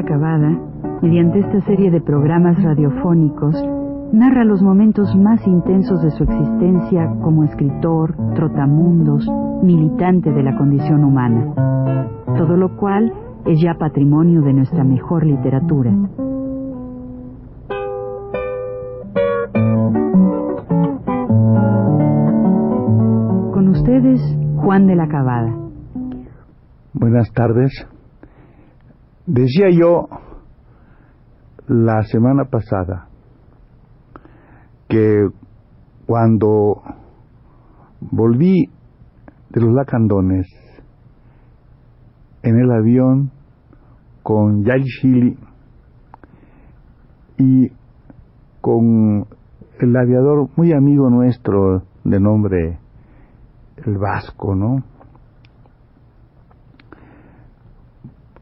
Juan de la Cabada, mediante esta serie de programas radiofónicos, narra los momentos más intensos de su existencia como escritor, trotamundos, militante de la condición humana, todo lo cual es ya patrimonio de nuestra mejor literatura. Con ustedes, Juan de la Cabada. Buenas tardes. Decía yo la semana pasada que cuando volví de los lacandones en el avión con Yay Shili y con el aviador muy amigo nuestro de nombre el Vasco, ¿no?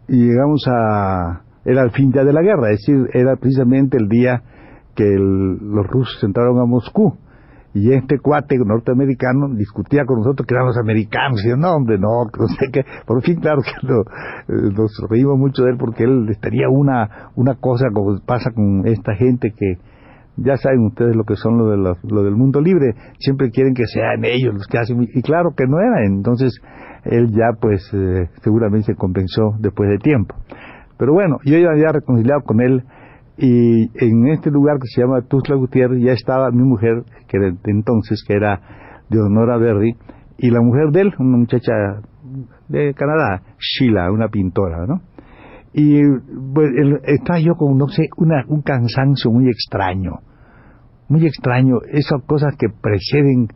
Y llegamos a... Era el fin ya de la guerra, es decir, era precisamente el día que los rusos entraron a Moscú. Y este cuate norteamericano discutía con nosotros que éramos americanos. Y yo, no, hombre, no, no sé qué. Por fin, claro que eh, nos reímos mucho de él porque él tenía una, una cosa como pasa con esta gente que ya saben ustedes lo que son lo, de lo del mundo libre. Siempre quieren que sean ellos los que hacen. Y claro que no era. Entonces, él ya, pues, eh, seguramente se compensó después de tiempo. Pero bueno, yo ya había reconciliado con él y en este lugar que se llama Tuzla Gutiérrez ya estaba mi mujer, que era de entonces, que era de Honora Berry, y la mujer de él, una muchacha de Canadá, Sheila, una pintora, ¿no? Y pues, estaba yo con, no sé, una, un cansancio muy extraño, muy extraño, esas cosas que preceden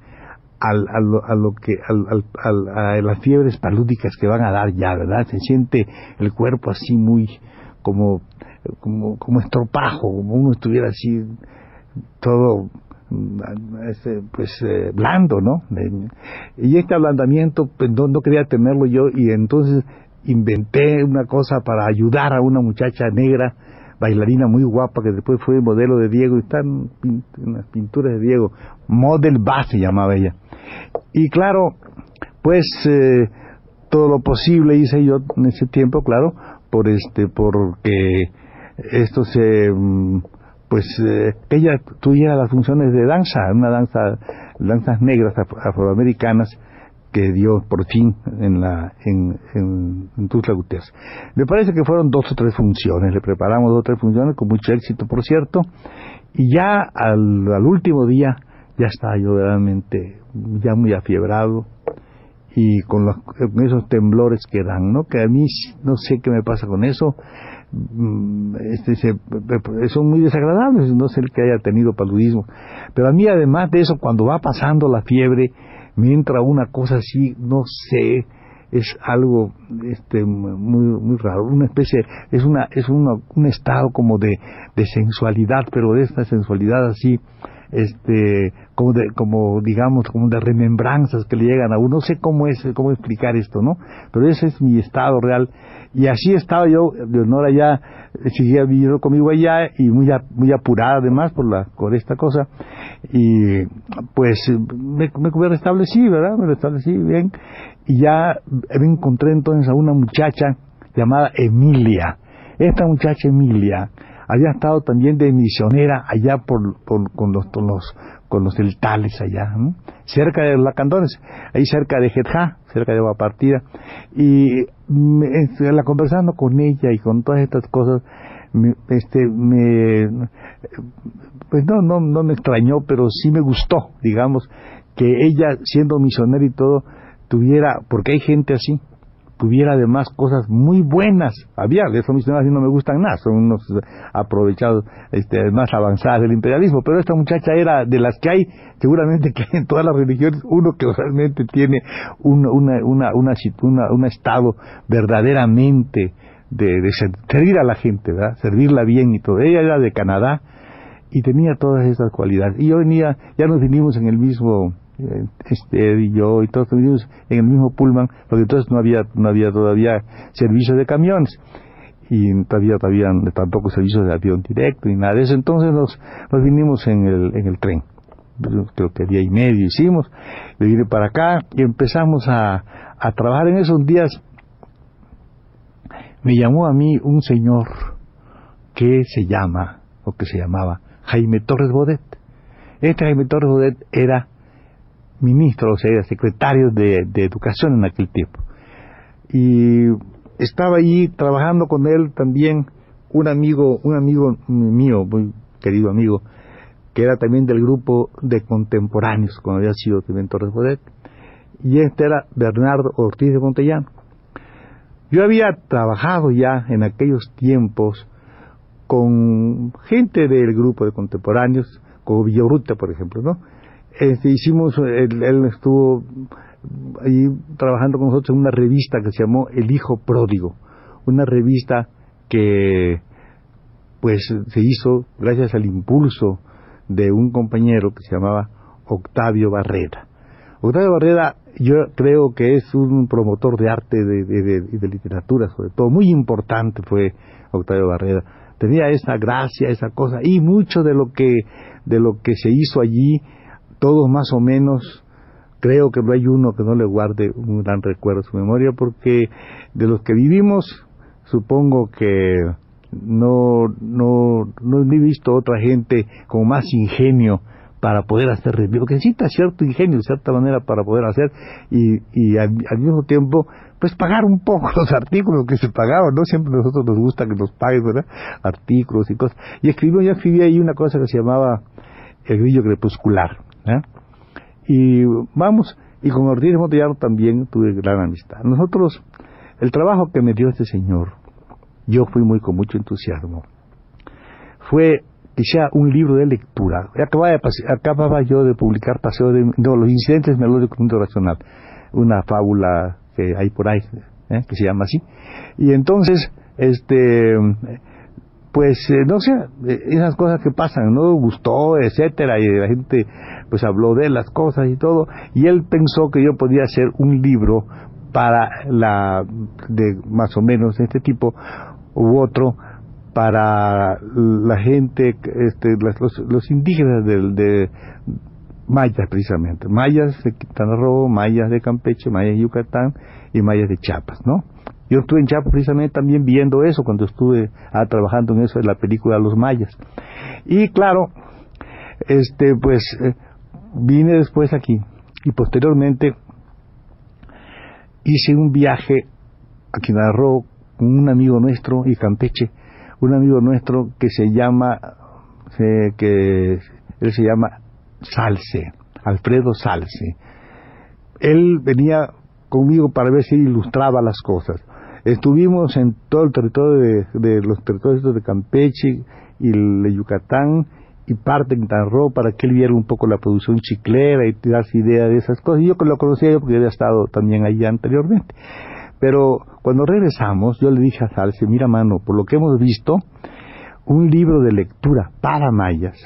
al, a, lo, a, lo, que al, al, a las fiebres palúdicas que van a dar ya, ¿verdad? Se siente el cuerpo así muy como como, como estropajo, como uno estuviera así todo este, pues eh, blando, ¿no? Y este ablandamiento pues, no, no, quería tenerlo yo y entonces inventé una cosa para ayudar a una muchacha negra, bailarina muy guapa que después fue modelo de Diego y están en las pinturas de Diego, Model Bass se llamaba ella. Y claro, pues eh, todo lo posible hice yo en ese tiempo, claro, por este, porque esto se mm, pues eh, ella tuviera las funciones de danza, una danza, danzas negras afroamericanas que dio por fin en la en, en, en Gutiérrez. Me parece que fueron dos o tres funciones, le preparamos dos o tres funciones con mucho éxito, por cierto, y ya al último día ya estaba yo realmente ya muy afiebrado y con, con esos temblores que dan, ¿no? Que a mí no sé qué me pasa con eso, Mm, este, son muy desagradables, no sé el que haya tenido paludismo. Pero a mí además de eso, cuando va pasando la fiebre, me entra una cosa así, no sé, es algo este muy muy raro. Una especie es una es un estado como de, de sensualidad pero de esta sensualidad así este como de como digamos como de remembranzas que le llegan a uno. No sé cómo es cómo explicar esto no pero ese es mi estado real. Y así estaba yo Leonora ya seguía viviendo conmigo allá y muy muy apurada además por la por esta cosa. Y pues me, me restablecí verdad me restablecí bien y ya me encontré entonces a una muchacha llamada Emilia. Esta muchacha Emilia había estado también de misionera allá por, con los, con los con los deltales allá, cerca de los lacandones, ahí cerca de Jetja, cerca de Partida, y este, la conversando con ella y con todas estas cosas, este, me, pues no, no, no me extrañó, pero sí me gustó, digamos, que ella, siendo misionera y todo, tuviera, porque hay gente así, tuviera además cosas muy buenas. Había, de esos misioneros no me gustan nada, son unos aprovechados, este, más avanzadas del imperialismo, pero esta muchacha era de las que hay, seguramente que en todas las religiones, uno que realmente tiene un, una, una, una, un estado verdaderamente de, de, servir a la gente, ¿verdad? servirla bien y todo. Ella era de Canadá y tenía todas esas cualidades. Y yo venía, ya nos vinimos en el mismo este y yo y todos vivimos en el mismo pullman porque entonces no había no había todavía servicio de camiones y todavía todavía tampoco servicio de avión directo ni nada de eso entonces nos, nos vinimos en el en el tren creo que día y medio hicimos, me vine para acá y empezamos a, a trabajar en esos días. Me llamó a mí un señor que se llama, o que se llamaba, Jaime Torres Bodet. Este Jaime Torres Bodet era ministro, o sea, era secretario de, Educación en aquel tiempo. Y estaba allí trabajando con él también un amigo, un amigo mío, muy querido amigo, que era también del grupo de contemporáneos, cuando había sido también Torres Bodet, y este era Bernardo Ortiz de Montellano. Yo había trabajado ya en aquellos tiempos con gente del grupo de contemporáneos, como Villorruta, por ejemplo, ¿no? Este, hicimos, él, él, estuvo ahí trabajando con nosotros en una revista que se llamó El Hijo Pródigo, una revista que pues se hizo gracias al impulso de un compañero que se llamaba Octavio Barrera. Octavio Barrera yo creo que es un promotor de arte y de, de, literatura sobre todo, muy importante fue Octavio Barrera. Tenía esa gracia, esa cosa, y mucho de lo que, de lo que se hizo allí, todos más o menos, creo que no hay uno que no le guarde un gran recuerdo a su memoria, porque de los que vivimos, supongo que no, no, no he visto otra gente con más ingenio para poder hacer porque necesita cierto ingenio, cierta manera para poder hacer y, y al, mismo tiempo pues pagar un poco los artículos que se pagaban, ¿no? Siempre a nosotros nos gusta que nos paguen, ¿verdad? Artículos y cosas. Y escribió, yo escribí ahí una cosa que se llamaba El Grillo Crepuscular, Y vamos, y con Ortiz Montellano también tuve gran amistad. Nosotros, el trabajo que me dio este señor, yo fui muy con mucho entusiasmo. Fue quizá un libro de lectura. Acababa, acababa yo de publicar Paseo de los incidentes melódicos mundo racional, una fábula que hay por ahí, ¿eh? que se llama así. Y entonces, este, pues, eh, no sé, esas cosas que pasan, no gustó, etcétera, y la gente, pues, habló de las cosas y todo, y él pensó que yo podía hacer un libro para la, de más o menos este tipo, u otro, para la gente, este, los, los, indígenas de, de, mayas precisamente, mayas de Quintana Roo, mayas de Campeche, mayas de Yucatán y mayas de Chiapas, ¿no? Yo estuve en Chiapas precisamente también viendo eso cuando estuve ah, trabajando en eso de la película Los Mayas. Y claro, este pues eh, vine después aquí y posteriormente hice un viaje a Quintana Roo con un amigo nuestro y Campeche un amigo nuestro que se llama, que él se llama Salce, Alfredo Salce. Él venía conmigo para ver si ilustraba las cosas. Estuvimos en todo el territorio de, los territorios de Campeche y de Yucatán y parte de Quintana para que él viera un poco la producción chiclera y darse idea de esas cosas. Y yo lo conocía yo porque había estado también allá anteriormente. Pero cuando regresamos, yo le dije a Salce, mira mano, por lo que hemos visto, un libro de lectura para mayas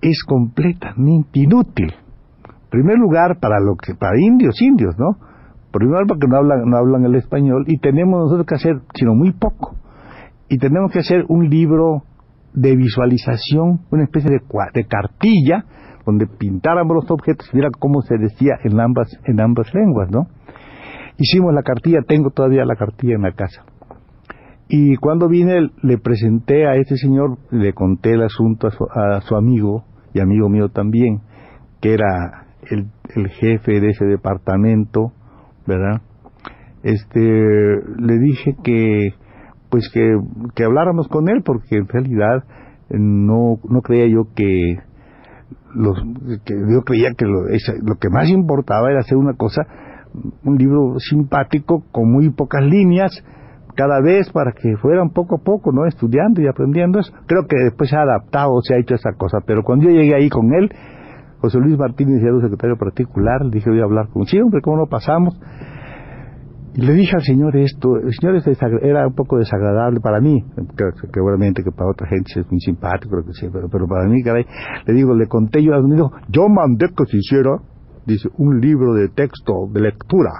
es completamente inútil. En primer lugar, para lo que, para indios, indios, ¿no? Primero porque no hablan, no hablan el español y tenemos nosotros que hacer, sino muy poco. Y tenemos que hacer un libro de visualización, una especie de, de cartilla, donde pintáramos los objetos y viera cómo se decía en ambas, en ambas lenguas, ¿no? Hicimos la cartilla, tengo todavía la cartilla en la casa. Y cuando vine, le presenté a este señor, le conté el asunto a su, amigo, y amigo mío también, que era el, el, jefe de ese departamento, ¿verdad? Este, le dije que, pues que, que habláramos con él, porque en realidad no, no creía yo que los, que yo creía que lo, lo que más importaba era hacer una cosa un libro simpático con muy pocas líneas cada vez para que fueran poco a poco, ¿no? Estudiando y aprendiendo eso. Creo que después se ha adaptado, se ha hecho esa cosa, pero cuando yo llegué ahí con él, José Luis Martínez era un secretario particular, le dije voy a hablar con sí, hombre, ¿cómo no pasamos? Y le dije al señor esto, el señor era un poco desagradable para mí, que, seguramente que para otra gente es muy simpático, que sí, pero, pero para mí, caray, le digo, le conté yo, a dijo, yo mandé que se hiciera dice, un libro de texto, de lectura,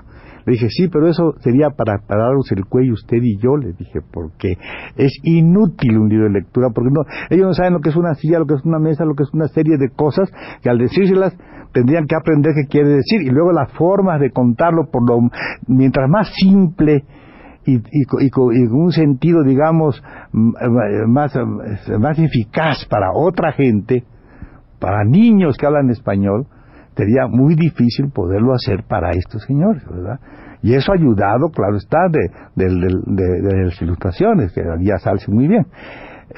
Le dije, sí, pero eso sería para pararnos el cuello usted y yo, le dije, porque es inútil un libro de lectura, porque no, ellos no saben lo que es una silla, lo que es una mesa, lo que es una serie de cosas que al decírselas tendrían que aprender qué quiere decir y luego las formas de contarlo por lo mientras más simple y, y, con un sentido digamos más más eficaz para otra gente para niños que hablan español sería muy difícil poderlo hacer para estos señores verdad y eso ha ayudado claro está de, de, las ilustraciones que ya salse muy bien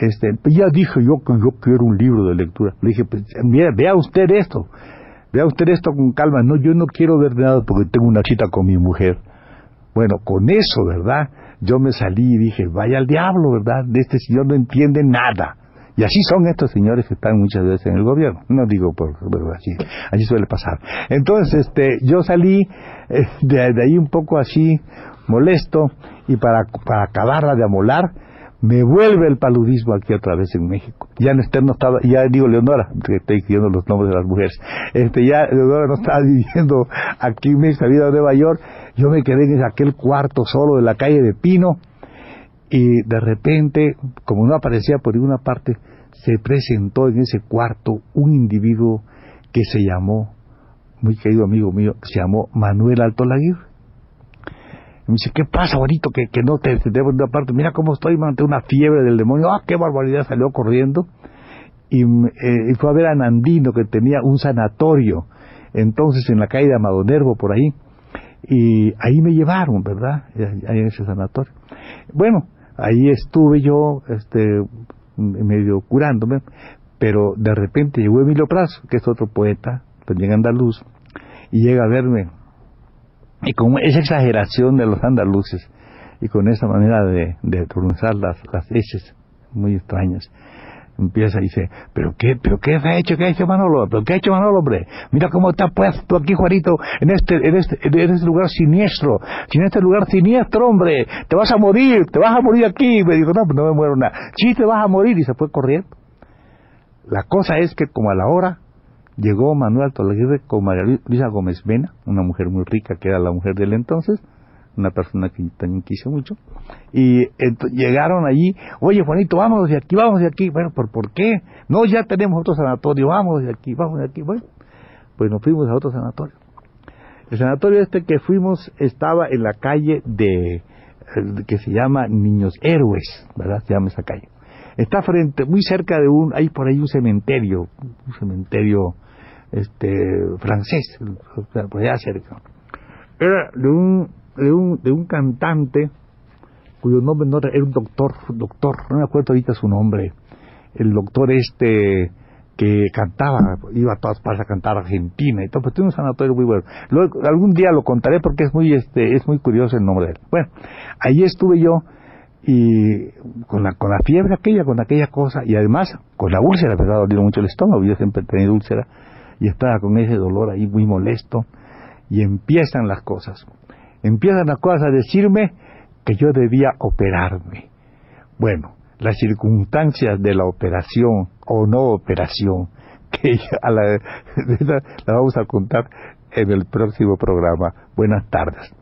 este ya dije yo que yo quiero un libro de lectura le dije pues, mira vea usted esto Vea usted esto con calma. No, yo no quiero ver nada porque tengo una cita con mi mujer. Bueno, con eso, ¿verdad? Yo me salí y dije, vaya al diablo, ¿verdad? De este señor no entiende nada. Y así son estos señores que están muchas veces en el gobierno. No digo por, pero así, así suele pasar. Entonces, este, yo salí eh, de, ahí un poco así molesto y para, para acabarla de amolar, me vuelve el paludismo aquí otra vez en México. Ya no, no estaba, ya digo Leonora, que estoy diciendo los nombres de las mujeres, este ya Leonora no estaba viviendo aquí en México, vida de Nueva York, yo me quedé en aquel cuarto solo de la calle de Pino, y de repente, como no aparecía por ninguna parte, se presentó en ese cuarto un individuo que se llamó, muy querido amigo mío, se llamó Manuel Alto Laguirre me dice, ¿qué pasa, bonito? Que, que no te, te debo una parte. Mira cómo estoy ante una fiebre del demonio. ¡Ah, qué barbaridad! Salió corriendo y, eh, fue a ver a Nandino, que tenía un sanatorio. Entonces, en la calle de Amado Nervo, por ahí. Y ahí me llevaron, ¿verdad? Ahí en ese sanatorio. Bueno, ahí estuve yo, este, medio curándome. Pero de repente llegó Emilio Prazo, que es otro poeta, también andaluz, y llega a verme y con esa exageración de los andaluces y con esa manera de, de pronunciar las, las S muy extrañas, empieza y dice, ¿pero qué, pero qué ha hecho, qué ha hecho Manolo? ¿Pero qué ha hecho Manolo, hombre? Mira cómo está puesto aquí, Juanito, en este, en este, en este lugar siniestro, en este lugar siniestro, hombre, te vas a morir, te vas a morir aquí. Me dijo, no, no me muero nada. Sí, te vas a morir, y se fue corriendo. La cosa es que como a la hora llegó Manuel Toledo con María Luisa Gómez Vena, una mujer muy rica que era la mujer de él entonces, una persona que también quiso mucho, y llegaron allí, oye Juanito, vamos de aquí, vamos de aquí, bueno, ¿por, ¿por qué? No, ya tenemos otro sanatorio, vamos de aquí, vamos de aquí, bueno, pues nos fuimos a otro sanatorio. El sanatorio este que fuimos estaba en la calle de, eh, que se llama Niños Héroes, ¿verdad? Se llama esa calle. Está frente, muy cerca de un, hay por ahí un cementerio, un cementerio este francés, por allá cerca. Era de un, de un, de un cantante cuyo nombre no era, un doctor, doctor, no me acuerdo ahorita su nombre, el doctor este que cantaba, iba a todas partes a cantar Argentina y todo, pues tiene un sanatorio muy bueno. Luego, algún día lo contaré porque es muy este es muy curioso el nombre de él. Bueno, ahí estuve yo y con la con la fiebre aquella, con aquella cosa y además con la úlcera, ha dolido mucho el estómago, yo siempre he tenido úlcera y estaba con ese dolor ahí muy molesto y empiezan las cosas. Empiezan las cosas a decirme que yo debía operarme. Bueno, las circunstancias de la operación o no operación, que a la, la vamos a contar en el próximo programa. Buenas tardes.